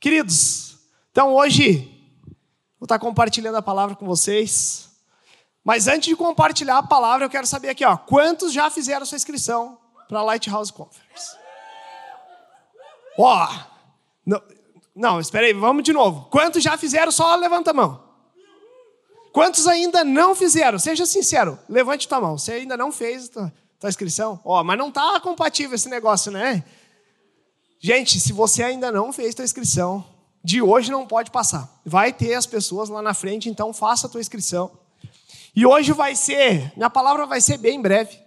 Queridos, então hoje vou estar compartilhando a palavra com vocês. Mas antes de compartilhar a palavra, eu quero saber aqui, ó, quantos já fizeram sua inscrição para a Lighthouse Conference? Ó, não, não, espera aí, vamos de novo. Quantos já fizeram? Só levanta a mão. Quantos ainda não fizeram? Seja sincero, levante tua mão. Você ainda não fez tua, tua inscrição? Ó, mas não está compatível esse negócio, né? Gente, se você ainda não fez tua inscrição, de hoje não pode passar. Vai ter as pessoas lá na frente, então faça a tua inscrição. E hoje vai ser, minha palavra vai ser bem breve.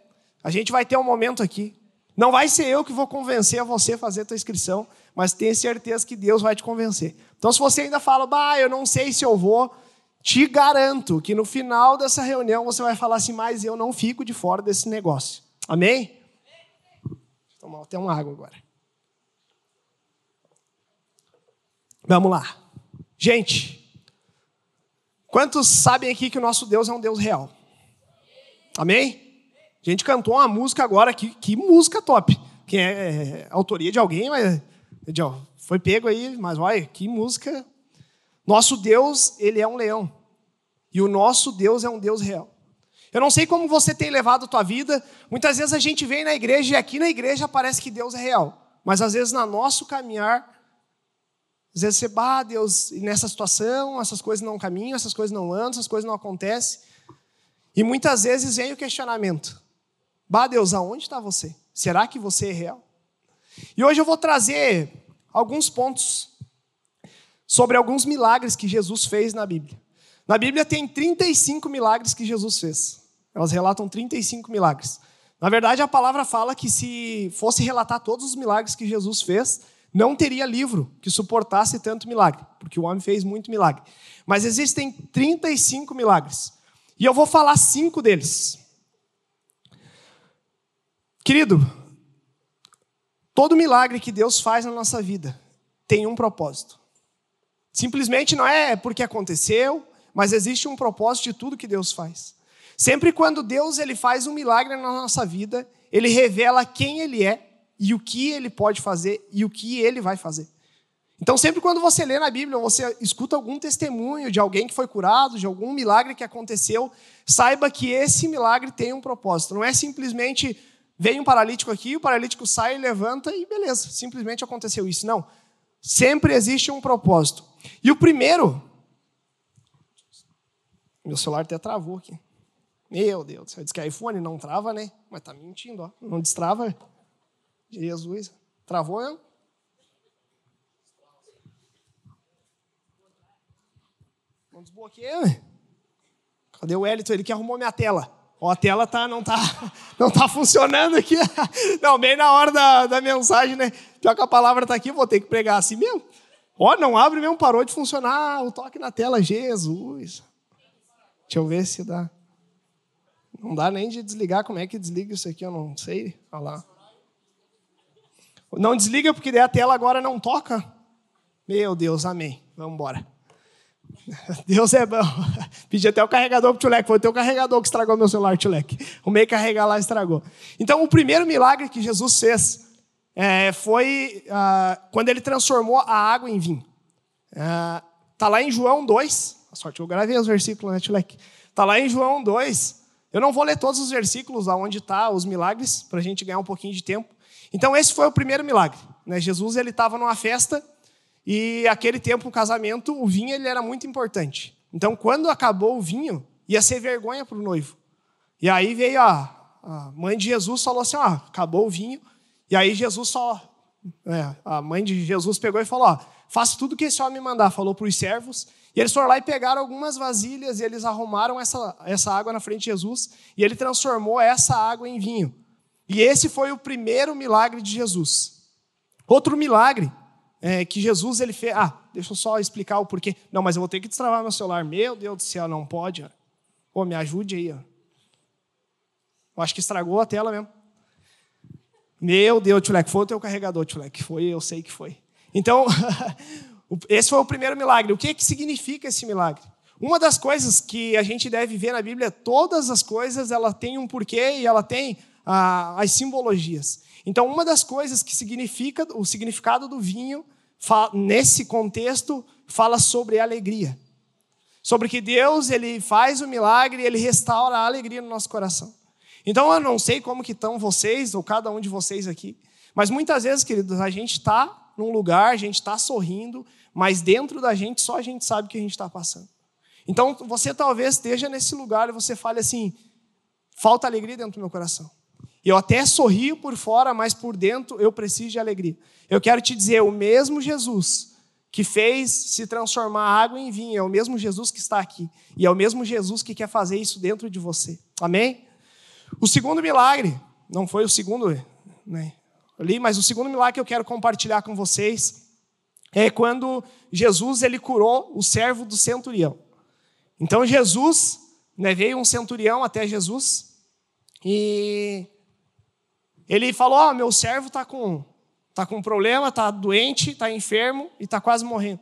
A gente vai ter um momento aqui. Não vai ser eu que vou convencer a você a fazer a tua inscrição, mas tenha certeza que Deus vai te convencer. Então, se você ainda fala, bah, eu não sei se eu vou, te garanto que no final dessa reunião você vai falar assim, mas eu não fico de fora desse negócio. Amém? Vou tomar até uma água agora. Vamos lá. Gente, quantos sabem aqui que o nosso Deus é um Deus real? Amém? A gente cantou uma música agora, que, que música top. Que é, é autoria de alguém, mas foi pego aí, mas olha, que música. Nosso Deus, ele é um leão. E o nosso Deus é um Deus real. Eu não sei como você tem levado a tua vida. Muitas vezes a gente vem na igreja e aqui na igreja parece que Deus é real. Mas às vezes no nosso caminhar às vezes você, bah, Deus, nessa situação, essas coisas não caminham, essas coisas não andam, essas coisas não acontecem. E muitas vezes vem o questionamento: Bah, Deus, aonde está você? Será que você é real? E hoje eu vou trazer alguns pontos sobre alguns milagres que Jesus fez na Bíblia. Na Bíblia tem 35 milagres que Jesus fez. Elas relatam 35 milagres. Na verdade, a palavra fala que se fosse relatar todos os milagres que Jesus fez, não teria livro que suportasse tanto milagre, porque o homem fez muito milagre. Mas existem 35 milagres. E eu vou falar cinco deles. Querido, todo milagre que Deus faz na nossa vida tem um propósito. Simplesmente não é porque aconteceu, mas existe um propósito de tudo que Deus faz. Sempre quando Deus ele faz um milagre na nossa vida, ele revela quem ele é e o que ele pode fazer e o que ele vai fazer. Então, sempre quando você lê na Bíblia, você escuta algum testemunho de alguém que foi curado, de algum milagre que aconteceu, saiba que esse milagre tem um propósito. Não é simplesmente veio um paralítico aqui, o paralítico sai, levanta e beleza, simplesmente aconteceu isso. Não. Sempre existe um propósito. E o primeiro. Meu celular até travou aqui. Meu Deus, você diz que iPhone não trava, né? Mas tá mentindo, ó. Não destrava. Jesus. Travou, não? Não desbloqueia, né? Cadê o Elito? Ele que arrumou minha tela. Ó, a tela tá, não, tá, não tá funcionando aqui. Não, bem na hora da, da mensagem, né? Pior que a palavra tá aqui, vou ter que pregar assim mesmo. Ó, não abre mesmo, parou de funcionar o toque na tela. Jesus. Deixa eu ver se dá. Não dá nem de desligar. Como é que desliga isso aqui? Eu não sei. Olha lá. Não desliga porque daí a tela agora não toca. Meu Deus, amém. Vamos embora. Deus é bom. Pedi até o carregador pro Tulek. Foi o teu carregador que estragou meu celular, Tulek. O meio carregar lá estragou. Então, o primeiro milagre que Jesus fez é, foi ah, quando ele transformou a água em vinho. Está ah, lá em João 2. A sorte, eu gravei os versículos, né, Tulek? Está lá em João 2. Eu não vou ler todos os versículos aonde está os milagres, para a gente ganhar um pouquinho de tempo. Então esse foi o primeiro milagre. Né? Jesus ele estava numa festa e aquele tempo o casamento, o vinho ele era muito importante. Então quando acabou o vinho, ia ser vergonha para o noivo. E aí veio a, a mãe de Jesus falou assim, ó, acabou o vinho. E aí Jesus só, é, a mãe de Jesus pegou e falou, ó, faça tudo que esse homem mandar. Falou para os servos. E eles foram lá e pegaram algumas vasilhas e eles arrumaram essa, essa água na frente de Jesus e ele transformou essa água em vinho. E esse foi o primeiro milagre de Jesus. Outro milagre é, que Jesus ele fez. Ah, deixa eu só explicar o porquê. Não, mas eu vou ter que destravar meu celular. Meu Deus do céu, não pode. Pô, me ajude aí. Ó. Eu acho que estragou a tela mesmo. Meu Deus, Tulek, foi o teu carregador, Tulek. Foi, eu sei que foi. Então, esse foi o primeiro milagre. O que, que significa esse milagre? Uma das coisas que a gente deve ver na Bíblia, todas as coisas, ela tem um porquê e ela tem as simbologias. Então, uma das coisas que significa o significado do vinho nesse contexto, fala sobre alegria. Sobre que Deus ele faz o milagre e ele restaura a alegria no nosso coração. Então eu não sei como que estão vocês, ou cada um de vocês aqui, mas muitas vezes, queridos, a gente está num lugar, a gente está sorrindo, mas dentro da gente só a gente sabe o que a gente está passando. Então você talvez esteja nesse lugar e você fale assim: falta alegria dentro do meu coração. Eu até sorrio por fora, mas por dentro eu preciso de alegria. Eu quero te dizer, o mesmo Jesus que fez se transformar água em vinho, é o mesmo Jesus que está aqui. E é o mesmo Jesus que quer fazer isso dentro de você. Amém? O segundo milagre, não foi o segundo, né, ali, mas o segundo milagre que eu quero compartilhar com vocês é quando Jesus ele curou o servo do centurião. Então Jesus, né, veio um centurião até Jesus e ele falou: "Ó, oh, meu servo está com tá com problema, está doente, está enfermo e está quase morrendo".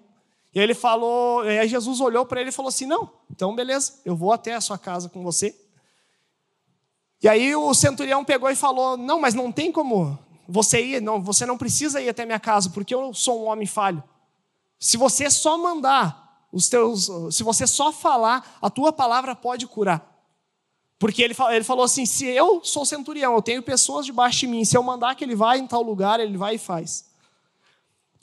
E ele falou, aí Jesus olhou para ele e falou assim: "Não, então beleza, eu vou até a sua casa com você". E aí o centurião pegou e falou: "Não, mas não tem como você ir, não, você não precisa ir até minha casa, porque eu sou um homem falho. Se você só mandar os teus, se você só falar, a tua palavra pode curar. Porque ele, ele falou assim: se eu sou centurião, eu tenho pessoas debaixo de mim, se eu mandar que ele vá em tal lugar, ele vai e faz.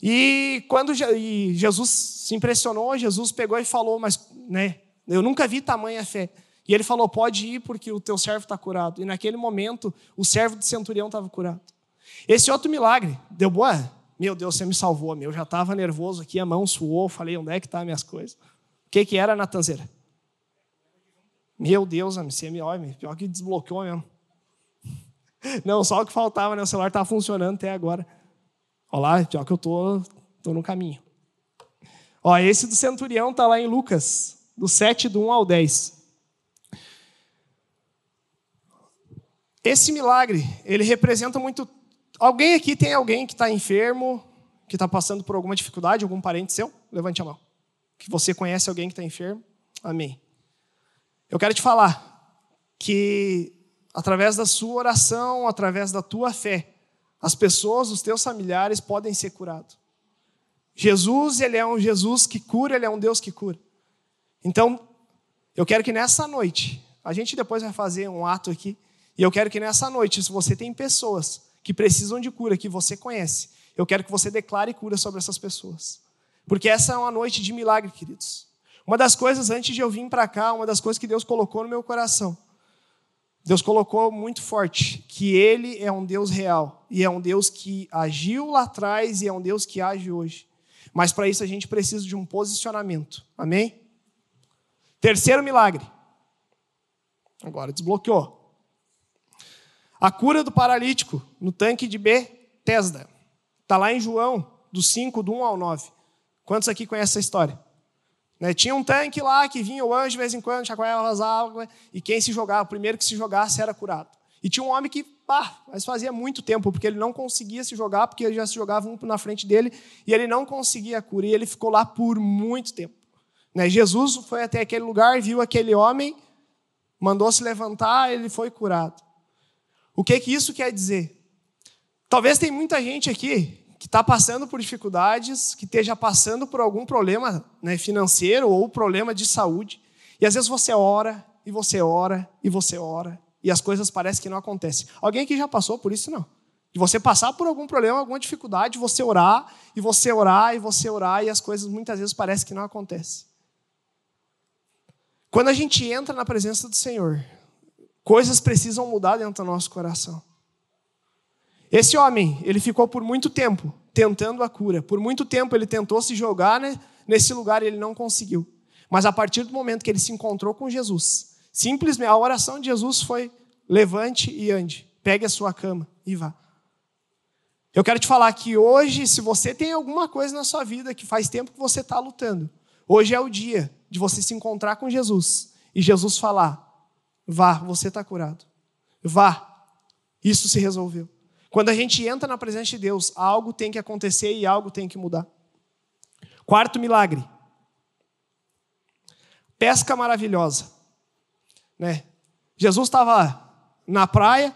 E quando e Jesus se impressionou, Jesus pegou e falou: Mas né, eu nunca vi tamanha fé. E ele falou: Pode ir, porque o teu servo está curado. E naquele momento, o servo do centurião estava curado. Esse outro milagre, deu boa? Meu Deus, você me salvou, meu. Eu já estava nervoso aqui, a mão suou, falei, onde é que tá minhas coisas? O que, que era, Natanzeira? Meu Deus, me olha, pior que desbloqueou mesmo. Não, só o que faltava, né? O celular estava funcionando até agora. Olha lá, pior que eu tô, tô no caminho. Ó, esse do centurião está lá em Lucas, do 7, do 1 ao 10. Esse milagre, ele representa muito Alguém aqui tem alguém que está enfermo, que está passando por alguma dificuldade, algum parente seu? Levante a mão. Que você conhece alguém que está enfermo? Amém. Eu quero te falar que através da sua oração, através da tua fé, as pessoas, os teus familiares podem ser curados. Jesus, ele é um Jesus que cura, ele é um Deus que cura. Então, eu quero que nessa noite, a gente depois vai fazer um ato aqui, e eu quero que nessa noite, se você tem pessoas que precisam de cura, que você conhece, eu quero que você declare cura sobre essas pessoas. Porque essa é uma noite de milagre, queridos. Uma das coisas, antes de eu vir para cá, uma das coisas que Deus colocou no meu coração, Deus colocou muito forte que Ele é um Deus real e é um Deus que agiu lá atrás e é um Deus que age hoje. Mas para isso a gente precisa de um posicionamento. Amém? Terceiro milagre. Agora desbloqueou. A cura do paralítico no tanque de Betesda. Está lá em João, do 5, do 1 ao 9. Quantos aqui conhecem essa história? Né? Tinha um tanque lá que vinha o anjo de vez em quando, chacoalhava as águas, e quem se jogava, o primeiro que se jogasse era curado. E tinha um homem que, pá, mas fazia muito tempo, porque ele não conseguia se jogar, porque já se jogava um na frente dele, e ele não conseguia a cura, e ele ficou lá por muito tempo. Né? Jesus foi até aquele lugar, viu aquele homem, mandou se levantar, ele foi curado. O que que isso quer dizer? Talvez tem muita gente aqui que está passando por dificuldades, que esteja passando por algum problema né, financeiro ou problema de saúde, e às vezes você ora, e você ora, e você ora, e as coisas parecem que não acontecem. Alguém aqui já passou por isso? Não. De você passar por algum problema, alguma dificuldade, você orar, e você orar, e você orar, e as coisas muitas vezes parecem que não acontecem. Quando a gente entra na presença do Senhor, Coisas precisam mudar dentro do nosso coração. Esse homem, ele ficou por muito tempo tentando a cura. Por muito tempo ele tentou se jogar né, nesse lugar e ele não conseguiu. Mas a partir do momento que ele se encontrou com Jesus, simplesmente a oração de Jesus foi: levante e ande, pegue a sua cama e vá. Eu quero te falar que hoje, se você tem alguma coisa na sua vida que faz tempo que você está lutando, hoje é o dia de você se encontrar com Jesus e Jesus falar: Vá, você está curado. Vá, isso se resolveu. Quando a gente entra na presença de Deus, algo tem que acontecer e algo tem que mudar. Quarto milagre. Pesca maravilhosa. Né? Jesus estava na praia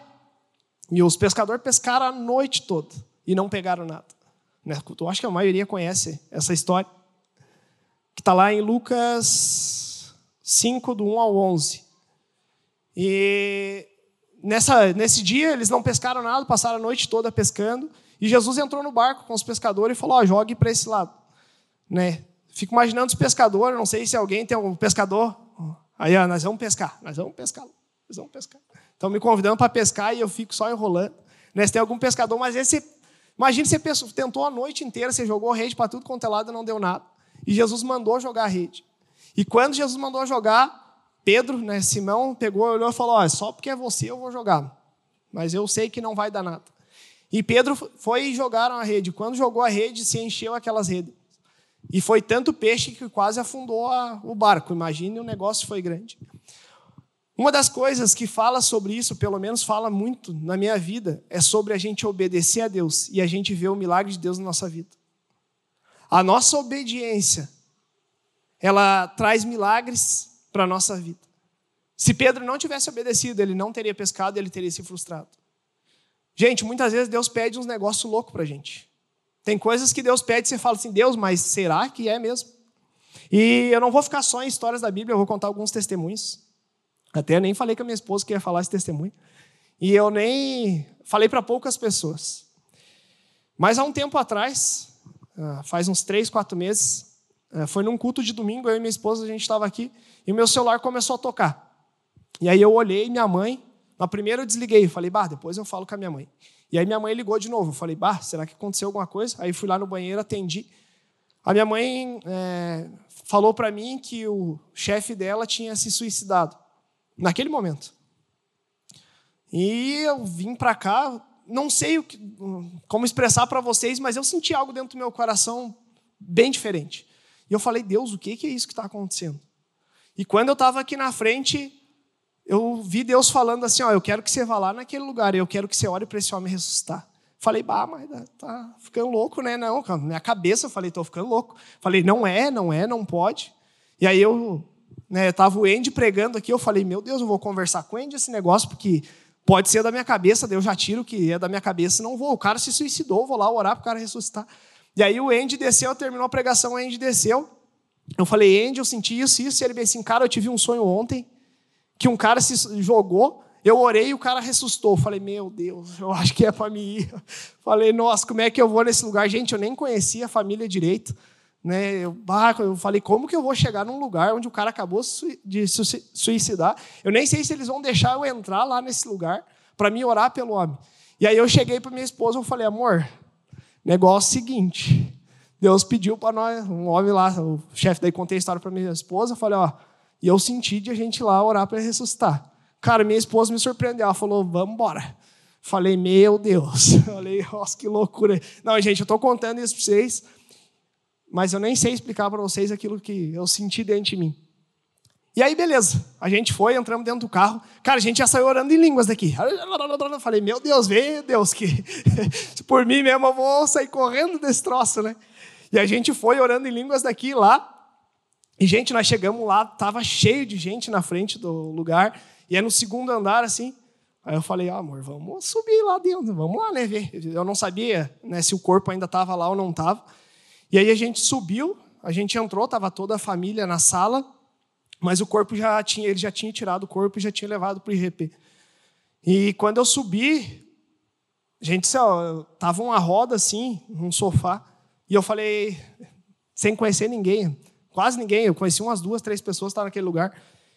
e os pescadores pescaram a noite toda e não pegaram nada. Né? Eu acho que a maioria conhece essa história. Que está lá em Lucas 5, do 1 ao 11. E nessa, nesse dia eles não pescaram nada, passaram a noite toda pescando. E Jesus entrou no barco com os pescadores e falou: jogue para esse lado. Né? Fico imaginando os pescadores, não sei se alguém tem um pescador. Aí, ó, nós vamos pescar, nós vamos pescar, nós vamos pescar. Estão me convidando para pescar e eu fico só enrolando. Né? Se tem algum pescador, mas esse. Imagina você tentou a noite inteira, você jogou rede para tudo quanto é lado e não deu nada. E Jesus mandou jogar a rede. E quando Jesus mandou jogar, Pedro, né, Simão, pegou, olhou e falou: oh, só porque é você eu vou jogar. Mas eu sei que não vai dar nada. E Pedro foi jogaram a rede. Quando jogou a rede, se encheu aquelas redes. E foi tanto peixe que quase afundou a, o barco. Imagine, o negócio foi grande. Uma das coisas que fala sobre isso, pelo menos fala muito na minha vida, é sobre a gente obedecer a Deus e a gente ver o milagre de Deus na nossa vida. A nossa obediência, ela traz milagres para a nossa vida. Se Pedro não tivesse obedecido, ele não teria pescado, ele teria se frustrado. Gente, muitas vezes Deus pede uns negócios loucos para a gente. Tem coisas que Deus pede e você fala assim, Deus, mas será que é mesmo? E eu não vou ficar só em histórias da Bíblia, eu vou contar alguns testemunhos. Até nem falei com a minha esposa que ia falar esse testemunho. E eu nem falei para poucas pessoas. Mas há um tempo atrás, ah, faz uns três, quatro meses, foi num culto de domingo, eu e minha esposa, a gente estava aqui, e meu celular começou a tocar. E aí eu olhei minha mãe, na primeira eu desliguei, falei, bah, depois eu falo com a minha mãe. E aí minha mãe ligou de novo, eu falei, bah, será que aconteceu alguma coisa? Aí fui lá no banheiro, atendi. A minha mãe é, falou para mim que o chefe dela tinha se suicidado naquele momento. E eu vim para cá, não sei o que, como expressar para vocês, mas eu senti algo dentro do meu coração bem diferente. E eu falei, Deus, o que é isso que está acontecendo? E quando eu estava aqui na frente, eu vi Deus falando assim: ó, eu quero que você vá lá naquele lugar, eu quero que você ore para esse homem ressuscitar. Falei, bah, mas tá ficando louco, né? Não, na minha cabeça eu falei, tô ficando louco. Falei, não é, não é, não pode. E aí eu né, tava o Andy pregando aqui, eu falei, meu Deus, eu vou conversar com o Andy esse negócio, porque pode ser da minha cabeça, daí eu já tiro que é da minha cabeça, não vou. O cara se suicidou, vou lá orar para o cara ressuscitar. E aí o Andy desceu, terminou a pregação, o Andy desceu. Eu falei, Andy, eu senti isso, isso. E ele disse assim, cara, eu tive um sonho ontem, que um cara se jogou, eu orei e o cara ressuscitou. Eu falei, meu Deus, eu acho que é para mim ir. Falei, nossa, como é que eu vou nesse lugar? Gente, eu nem conhecia a família direito. Né? Eu, eu falei, como que eu vou chegar num lugar onde o cara acabou de suicidar? Eu nem sei se eles vão deixar eu entrar lá nesse lugar para me orar pelo homem. E aí eu cheguei para minha esposa e falei, amor, negócio seguinte. Deus pediu para nós, um homem lá, o chefe daí contei a história para minha esposa, falei, ó, e eu senti de a gente lá orar para ressuscitar. Cara, minha esposa me surpreendeu, ela falou, vamos embora. Falei, meu Deus. Falei, nossa, que loucura. Não, gente, eu estou contando isso para vocês mas eu nem sei explicar para vocês aquilo que eu senti dentro de mim. E aí, beleza. A gente foi, entramos dentro do carro. Cara, a gente já saiu orando em línguas daqui. Falei, meu Deus, vê, Deus, que por mim mesmo eu vou sair correndo desse troço, né? E a gente foi orando em línguas daqui e lá. E, gente, nós chegamos lá, tava cheio de gente na frente do lugar. E é no segundo andar, assim. Aí eu falei, ah, amor, vamos subir lá dentro, vamos lá, né, ver. Eu não sabia né, se o corpo ainda estava lá ou não estava. E aí a gente subiu, a gente entrou, estava toda a família na sala, mas o corpo já tinha, ele já tinha tirado o corpo e já tinha levado para o IRP. E quando eu subi, gente, tava uma roda assim, num sofá, e eu falei, sem conhecer ninguém, quase ninguém, eu conheci umas duas, três pessoas que estavam naquele lugar.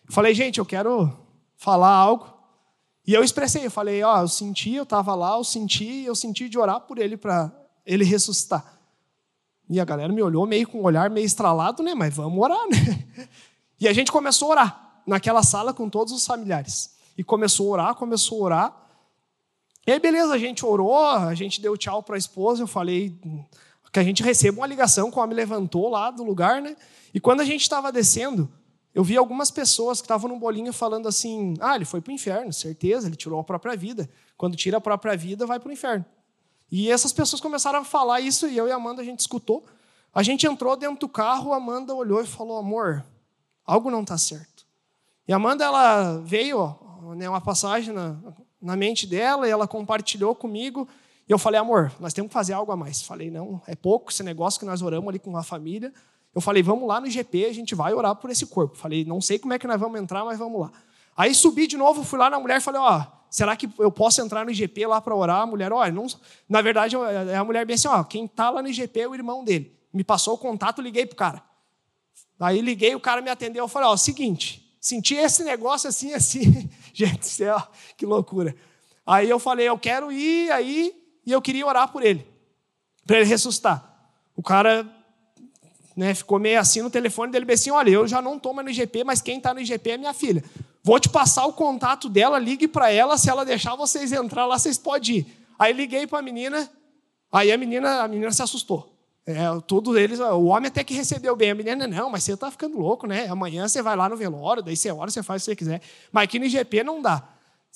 Eu falei, gente, eu quero falar algo. E eu expressei, eu falei, ó, eu senti, eu estava lá, eu senti, eu senti de orar por ele para ele ressuscitar. E a galera me olhou meio com um olhar meio estralado, né? Mas vamos orar, né? E a gente começou a orar naquela sala com todos os familiares. E começou a orar, começou a orar. E aí, beleza, a gente orou, a gente deu tchau para a esposa. Eu falei que a gente receba uma ligação que o homem levantou lá do lugar, né? E quando a gente estava descendo, eu vi algumas pessoas que estavam no bolinho falando assim: ah, ele foi para o inferno, certeza, ele tirou a própria vida. Quando tira a própria vida, vai para o inferno. E essas pessoas começaram a falar isso e eu e a Amanda a gente escutou. A gente entrou dentro do carro, a Amanda olhou e falou: "Amor, algo não está certo". E a Amanda ela veio, né, uma passagem na, na mente dela e ela compartilhou comigo E eu falei, amor, nós temos que fazer algo a mais. Falei, não, é pouco esse negócio que nós oramos ali com a família. Eu falei, vamos lá no GP, a gente vai orar por esse corpo. Falei, não sei como é que nós vamos entrar, mas vamos lá. Aí subi de novo, fui lá na mulher e falei, ó, será que eu posso entrar no IGP lá para orar? A mulher, olha, não... na verdade, é a mulher bem assim, ó, quem está lá no IGP é o irmão dele. Me passou o contato, liguei pro cara. Aí liguei, o cara me atendeu, eu falei, ó, seguinte, senti esse negócio assim, assim. Gente do céu, que loucura. Aí eu falei, eu quero ir aí, e eu queria orar por ele, para ele ressuscitar. O cara né, ficou meio assim no telefone dele, bem assim, olha, eu já não mais no IGP, mas quem está no IGP é minha filha. Vou te passar o contato dela, ligue para ela, se ela deixar vocês entrar lá, vocês podem ir. Aí liguei para a menina, aí a menina, a menina se assustou. É, todos eles, o homem até que recebeu bem, a menina, não, mas você está ficando louco, né? Amanhã você vai lá no velório, daí você ora, você faz o que você quiser. Mas aqui no IGP não dá.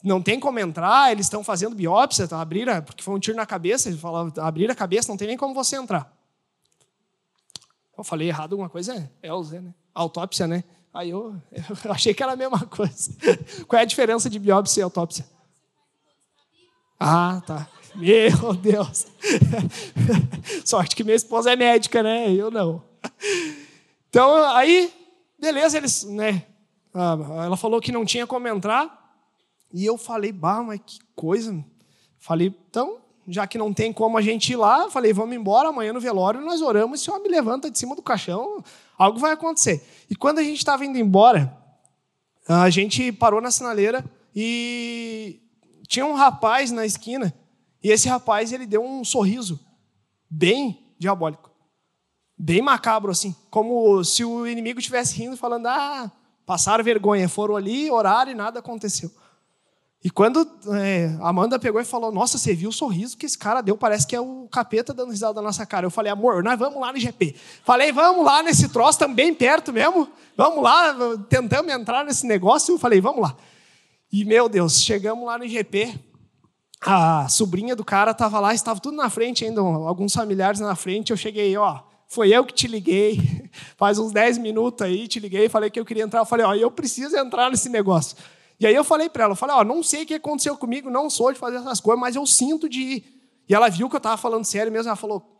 Não tem como entrar, eles estão fazendo biópsia, tá? abriram, porque foi um tiro na cabeça, ele falou, abrir a cabeça, não tem nem como você entrar. Eu falei errado alguma coisa, é, é né? Autópsia, né? Aí eu, eu achei que era a mesma coisa. Qual é a diferença de biópsia e autópsia? Ah, tá. Meu Deus. Sorte que minha esposa é médica, né? Eu não. Então, aí, beleza, eles, né? Ah, ela falou que não tinha como entrar. E eu falei, bah, mas que coisa. Falei, então, já que não tem como a gente ir lá, falei, vamos embora, amanhã no velório nós oramos, se o homem levanta de cima do caixão, algo vai acontecer. E quando a gente estava indo embora, a gente parou na sinaleira e tinha um rapaz na esquina, e esse rapaz ele deu um sorriso bem diabólico, bem macabro assim, como se o inimigo estivesse rindo, falando: "Ah, passaram vergonha, foram ali, oraram e nada aconteceu". E quando é, Amanda pegou e falou: Nossa, você viu o sorriso que esse cara deu? Parece que é o capeta dando risada da nossa cara. Eu falei: Amor, nós vamos lá no GP. Falei: Vamos lá nesse troço, também perto mesmo. Vamos lá, tentamos entrar nesse negócio. Eu falei: Vamos lá. E, meu Deus, chegamos lá no GP. A sobrinha do cara estava lá, estava tudo na frente ainda, alguns familiares na frente. Eu cheguei, ó, foi eu que te liguei, faz uns 10 minutos aí, te liguei, falei que eu queria entrar. Eu falei, ó, eu preciso entrar nesse negócio. E aí eu falei para ela, eu falei, ó, não sei o que aconteceu comigo, não sou de fazer essas coisas, mas eu sinto de ir. E ela viu que eu estava falando sério mesmo, ela falou,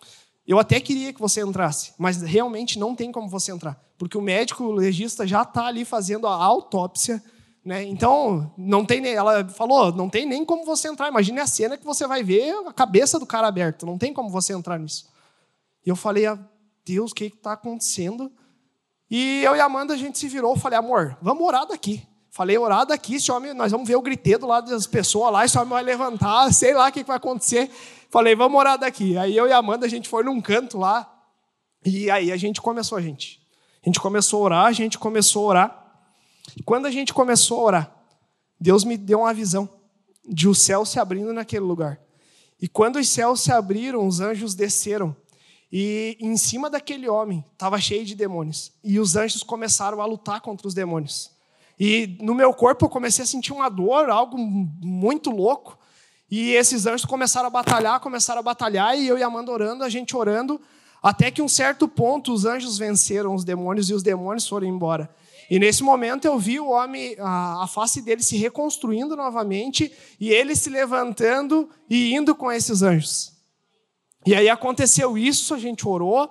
eu até queria que você entrasse, mas realmente não tem como você entrar, porque o médico legista já está ali fazendo a autópsia, né? Então não tem, ela falou, não tem nem como você entrar. Imagine a cena que você vai ver a cabeça do cara aberta, não tem como você entrar nisso. E eu falei, ah, Deus, o que está acontecendo? E eu e a Amanda a gente se virou, falei, amor, vamos orar daqui. Falei, orar daqui, esse homem, nós vamos ver o griteiro lá das pessoas lá, esse homem vai levantar, sei lá o que vai acontecer. Falei, vamos orar daqui. Aí eu e a Amanda, a gente foi num canto lá, e aí a gente começou, gente. A gente começou a orar, a gente começou a orar. Quando a gente começou a orar, Deus me deu uma visão de o céu se abrindo naquele lugar. E quando os céus se abriram, os anjos desceram. E em cima daquele homem estava cheio de demônios. E os anjos começaram a lutar contra os demônios. E no meu corpo eu comecei a sentir uma dor, algo muito louco. E esses anjos começaram a batalhar, começaram a batalhar, e eu e Amanda orando, a gente orando, até que um certo ponto os anjos venceram os demônios e os demônios foram embora. E nesse momento eu vi o homem, a, a face dele se reconstruindo novamente, e ele se levantando e indo com esses anjos. E aí aconteceu isso, a gente orou,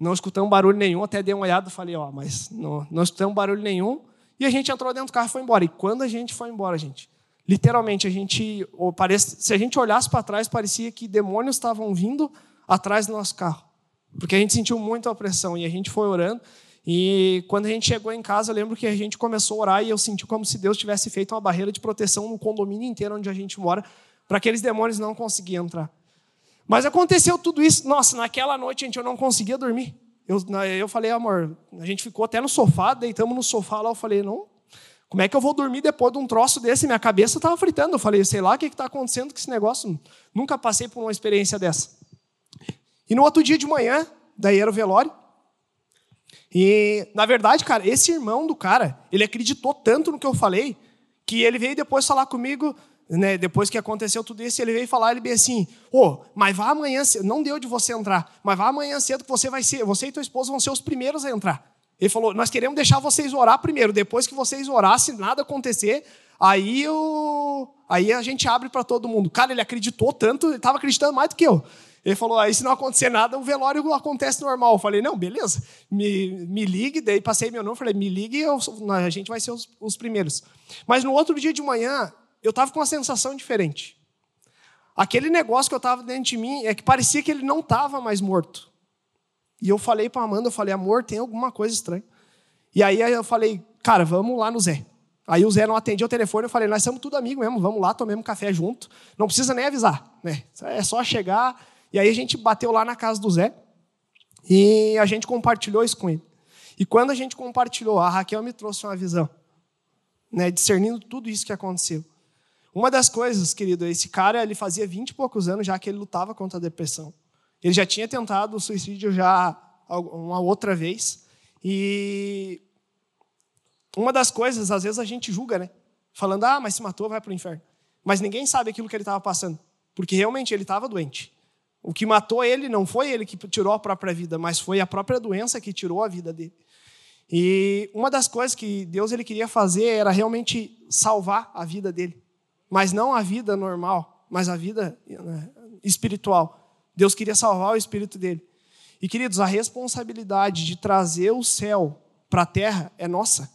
não escutamos barulho nenhum, até dei uma olhada e falei, ó, mas não, não escutamos barulho nenhum. E a gente entrou dentro do carro e foi embora. E quando a gente foi embora, gente, literalmente, a gente, parece, se a gente olhasse para trás, parecia que demônios estavam vindo atrás do nosso carro. Porque a gente sentiu muita opressão e a gente foi orando. E quando a gente chegou em casa, eu lembro que a gente começou a orar e eu senti como se Deus tivesse feito uma barreira de proteção no condomínio inteiro onde a gente mora, para aqueles demônios não conseguiam entrar. Mas aconteceu tudo isso. Nossa, naquela noite, gente, eu não conseguia dormir. Eu, eu falei, amor, a gente ficou até no sofá, deitamos no sofá lá. Eu falei, não, como é que eu vou dormir depois de um troço desse? Minha cabeça estava fritando. Eu falei, sei lá o que está acontecendo com esse negócio. Nunca passei por uma experiência dessa. E no outro dia de manhã, daí era o velório. E, na verdade, cara, esse irmão do cara, ele acreditou tanto no que eu falei, que ele veio depois falar comigo né, depois que aconteceu tudo isso, ele veio falar, ele bem assim, ô, oh, mas vá amanhã cedo, não deu de você entrar, mas vá amanhã cedo que você vai ser, você e tua esposa vão ser os primeiros a entrar. Ele falou: Nós queremos deixar vocês orar primeiro. Depois que vocês orassem, nada acontecer, aí, eu... aí a gente abre para todo mundo. Cara, ele acreditou tanto, ele estava acreditando mais do que eu. Ele falou: aí se não acontecer nada, o velório acontece normal. Eu falei: não, beleza, me, me ligue. Daí passei meu nome, falei: me ligue, eu, a gente vai ser os, os primeiros. Mas no outro dia de manhã, eu estava com uma sensação diferente. Aquele negócio que eu estava dentro de mim é que parecia que ele não estava mais morto. E eu falei para Amanda, eu falei, amor, tem alguma coisa estranha. E aí eu falei, cara, vamos lá no Zé. Aí o Zé não atendia o telefone, eu falei, nós somos tudo amigos mesmo, vamos lá, tomemos café junto. Não precisa nem avisar, né? É só chegar. E aí a gente bateu lá na casa do Zé e a gente compartilhou isso com ele. E quando a gente compartilhou, a Raquel me trouxe uma visão, né, discernindo tudo isso que aconteceu. Uma das coisas, querido, esse cara, ele fazia 20 e poucos anos já que ele lutava contra a depressão. Ele já tinha tentado o suicídio já uma outra vez. E uma das coisas, às vezes a gente julga, né? Falando, ah, mas se matou, vai para o inferno. Mas ninguém sabe aquilo que ele estava passando. Porque realmente ele estava doente. O que matou ele não foi ele que tirou a própria vida, mas foi a própria doença que tirou a vida dele. E uma das coisas que Deus ele queria fazer era realmente salvar a vida dele mas não a vida normal, mas a vida né, espiritual. Deus queria salvar o espírito dele. E queridos, a responsabilidade de trazer o céu para a terra é nossa.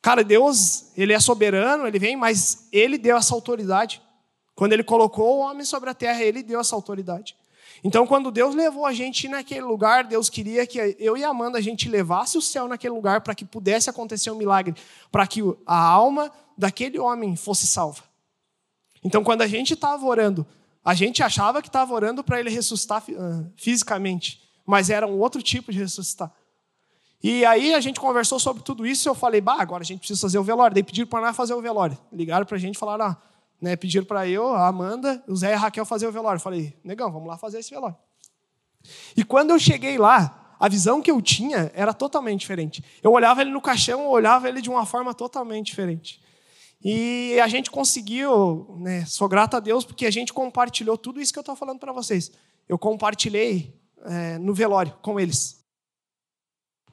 Cara, Deus, ele é soberano, ele vem, mas ele deu essa autoridade. Quando ele colocou o homem sobre a terra, ele deu essa autoridade. Então, quando Deus levou a gente naquele lugar, Deus queria que eu e Amanda a gente levasse o céu naquele lugar para que pudesse acontecer um milagre, para que a alma daquele homem fosse salva. Então, quando a gente estava orando, a gente achava que estava orando para ele ressuscitar ah, fisicamente, mas era um outro tipo de ressuscitar. E aí a gente conversou sobre tudo isso e eu falei, bah, agora a gente precisa fazer o velório. Daí pediram para nós fazer o velório. Ligaram para a gente e falaram, ah, né, pediram para eu, a Amanda, o Zé e a Raquel fazer o velório. Falei, negão, vamos lá fazer esse velório. E quando eu cheguei lá, a visão que eu tinha era totalmente diferente. Eu olhava ele no caixão, eu olhava ele de uma forma totalmente diferente. E a gente conseguiu, né, sou grato a Deus, porque a gente compartilhou tudo isso que eu estou falando para vocês. Eu compartilhei é, no velório com eles.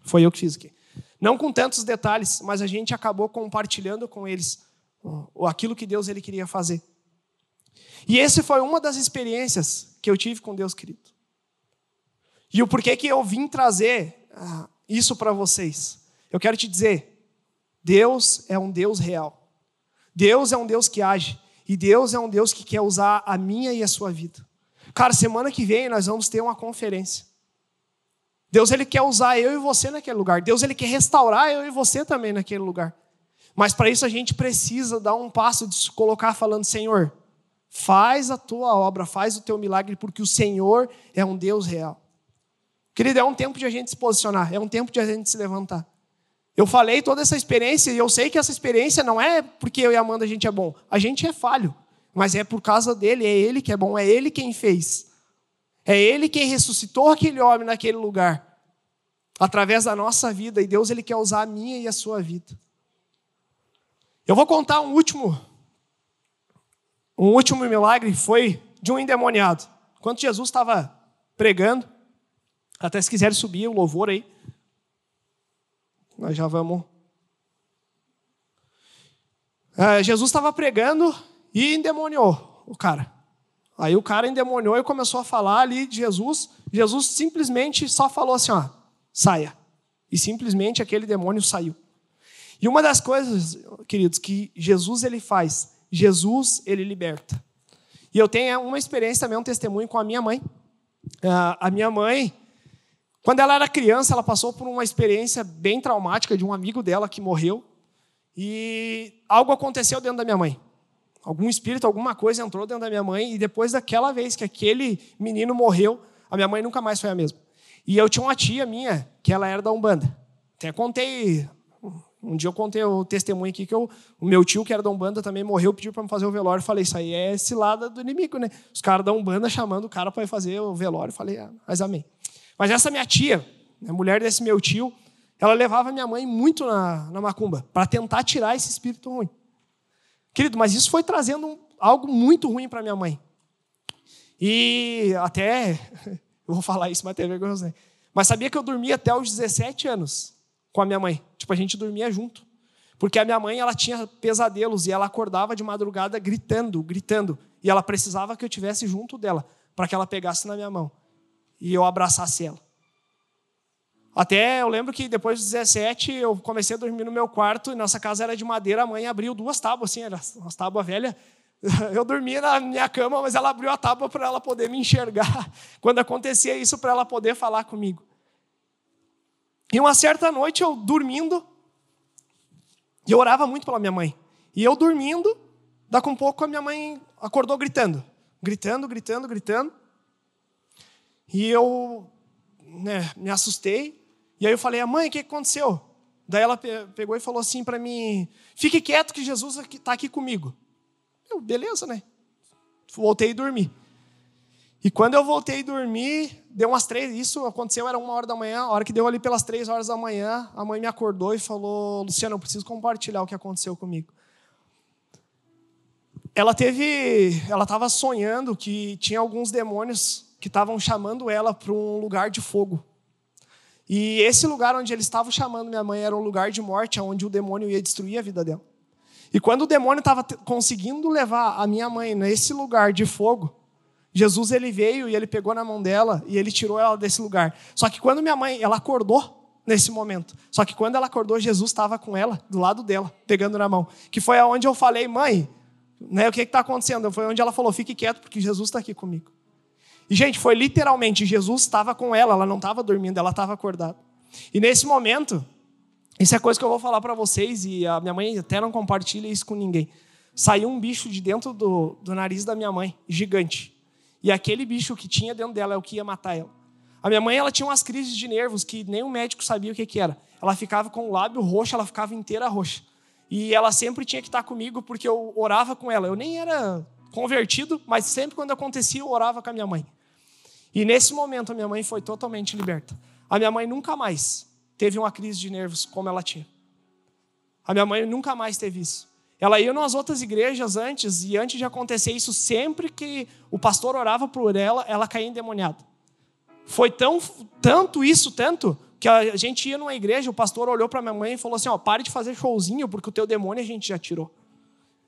Foi eu que fiz aqui. Não com tantos detalhes, mas a gente acabou compartilhando com eles aquilo que Deus ele queria fazer. E esse foi uma das experiências que eu tive com Deus, querido. E o porquê que eu vim trazer ah, isso para vocês? Eu quero te dizer, Deus é um Deus real. Deus é um Deus que age. E Deus é um Deus que quer usar a minha e a sua vida. Cara, semana que vem nós vamos ter uma conferência. Deus ele quer usar eu e você naquele lugar. Deus ele quer restaurar eu e você também naquele lugar. Mas para isso a gente precisa dar um passo de se colocar falando: Senhor, faz a tua obra, faz o teu milagre, porque o Senhor é um Deus real. Querido, é um tempo de a gente se posicionar, é um tempo de a gente se levantar. Eu falei toda essa experiência e eu sei que essa experiência não é porque eu e a Amanda a gente é bom. A gente é falho, mas é por causa dele, é ele que é bom, é ele quem fez. É ele quem ressuscitou aquele homem naquele lugar. Através da nossa vida, e Deus ele quer usar a minha e a sua vida. Eu vou contar um último, um último milagre foi de um endemoniado. Enquanto Jesus estava pregando, até se quiser subir o louvor aí, nós já vamos. É, Jesus estava pregando e endemoniou o cara. Aí o cara endemoniou e começou a falar ali de Jesus. Jesus simplesmente só falou assim: ó, saia. E simplesmente aquele demônio saiu. E uma das coisas, queridos, que Jesus ele faz, Jesus ele liberta. E eu tenho uma experiência também, um testemunho com a minha mãe. Ah, a minha mãe, quando ela era criança, ela passou por uma experiência bem traumática de um amigo dela que morreu. E algo aconteceu dentro da minha mãe. Algum espírito, alguma coisa entrou dentro da minha mãe. E depois daquela vez que aquele menino morreu, a minha mãe nunca mais foi a mesma. E eu tinha uma tia minha, que ela era da Umbanda. Até contei um dia eu contei o testemunho aqui que eu, o meu tio, que era da Umbanda, também morreu, pediu para me fazer o velório. Falei, isso aí é cilada do inimigo, né? Os caras da Umbanda chamando o cara para fazer o velório. Falei, ah, mas amém. Mas essa minha tia, a mulher desse meu tio, ela levava minha mãe muito na, na macumba, para tentar tirar esse espírito ruim. Querido, mas isso foi trazendo um, algo muito ruim para minha mãe. E até, eu vou falar isso, mas até vergonha, né? Mas sabia que eu dormia até os 17 anos com a minha mãe. Tipo, a gente dormia junto. Porque a minha mãe, ela tinha pesadelos e ela acordava de madrugada gritando, gritando. E ela precisava que eu tivesse junto dela, para que ela pegasse na minha mão e eu abraçasse ela. Até eu lembro que depois dos 17 eu comecei a dormir no meu quarto, e nossa casa era de madeira, a mãe abriu duas tábuas, assim, eram umas tábuas velhas. Eu dormia na minha cama, mas ela abriu a tábua para ela poder me enxergar quando acontecia isso, para ela poder falar comigo. E uma certa noite eu dormindo, e eu orava muito pela minha mãe. E eu dormindo, daqui um pouco a minha mãe acordou gritando. Gritando, gritando, gritando. E eu né, me assustei. E aí eu falei, mãe, o que aconteceu? Daí ela pegou e falou assim para mim: fique quieto que Jesus está aqui comigo. Eu, beleza, né? Voltei a dormir. E quando eu voltei dormir, deu umas três, isso aconteceu, era uma hora da manhã, a hora que deu ali pelas três horas da manhã, a mãe me acordou e falou, Luciano, eu preciso compartilhar o que aconteceu comigo. Ela teve, ela estava sonhando que tinha alguns demônios que estavam chamando ela para um lugar de fogo. E esse lugar onde eles estavam chamando minha mãe era um lugar de morte, onde o demônio ia destruir a vida dela. E quando o demônio estava conseguindo levar a minha mãe nesse lugar de fogo, Jesus ele veio e ele pegou na mão dela e ele tirou ela desse lugar. Só que quando minha mãe, ela acordou nesse momento. Só que quando ela acordou, Jesus estava com ela, do lado dela, pegando na mão. Que foi aonde eu falei, mãe, né, o que está acontecendo? Foi onde ela falou, fique quieto, porque Jesus está aqui comigo. E, gente, foi literalmente, Jesus estava com ela, ela não estava dormindo, ela estava acordada. E nesse momento, isso é coisa que eu vou falar para vocês, e a minha mãe até não compartilha isso com ninguém. Saiu um bicho de dentro do, do nariz da minha mãe, gigante. E aquele bicho que tinha dentro dela é o que ia matar ela. A minha mãe ela tinha umas crises de nervos que nem o médico sabia o que, que era. Ela ficava com o lábio roxo, ela ficava inteira roxa. E ela sempre tinha que estar comigo porque eu orava com ela. Eu nem era convertido, mas sempre quando acontecia eu orava com a minha mãe. E nesse momento a minha mãe foi totalmente liberta. A minha mãe nunca mais teve uma crise de nervos como ela tinha. A minha mãe nunca mais teve isso. Ela ia nas outras igrejas antes, e antes de acontecer isso, sempre que o pastor orava por ela, ela caía endemoniada. Foi tão, tanto isso, tanto, que a gente ia numa igreja, o pastor olhou para minha mãe e falou assim: ó, pare de fazer showzinho, porque o teu demônio a gente já tirou.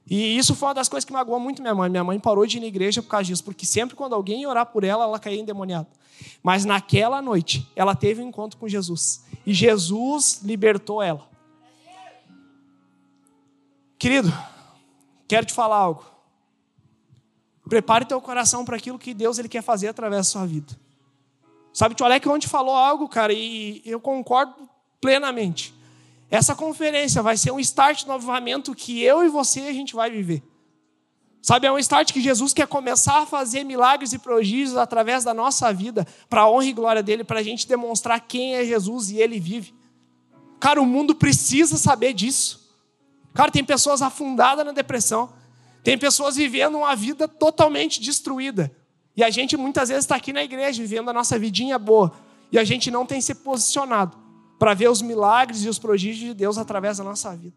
E isso foi uma das coisas que magoou muito minha mãe. Minha mãe parou de ir na igreja por causa disso, porque sempre quando alguém ia orar por ela, ela caía endemoniada. Mas naquela noite, ela teve um encontro com Jesus. E Jesus libertou ela. Querido, quero te falar algo. Prepare teu coração para aquilo que Deus ele quer fazer através da sua vida. Sabe, o Alec ontem falou algo, cara, e eu concordo plenamente. Essa conferência vai ser um start no avivamento que eu e você a gente vai viver. Sabe, é um start que Jesus quer começar a fazer milagres e prodígios através da nossa vida, para a honra e glória dele, para a gente demonstrar quem é Jesus e ele vive. Cara, o mundo precisa saber disso. Cara, tem pessoas afundadas na depressão, tem pessoas vivendo uma vida totalmente destruída. E a gente muitas vezes está aqui na igreja vivendo a nossa vidinha boa, e a gente não tem se posicionado para ver os milagres e os prodígios de Deus através da nossa vida.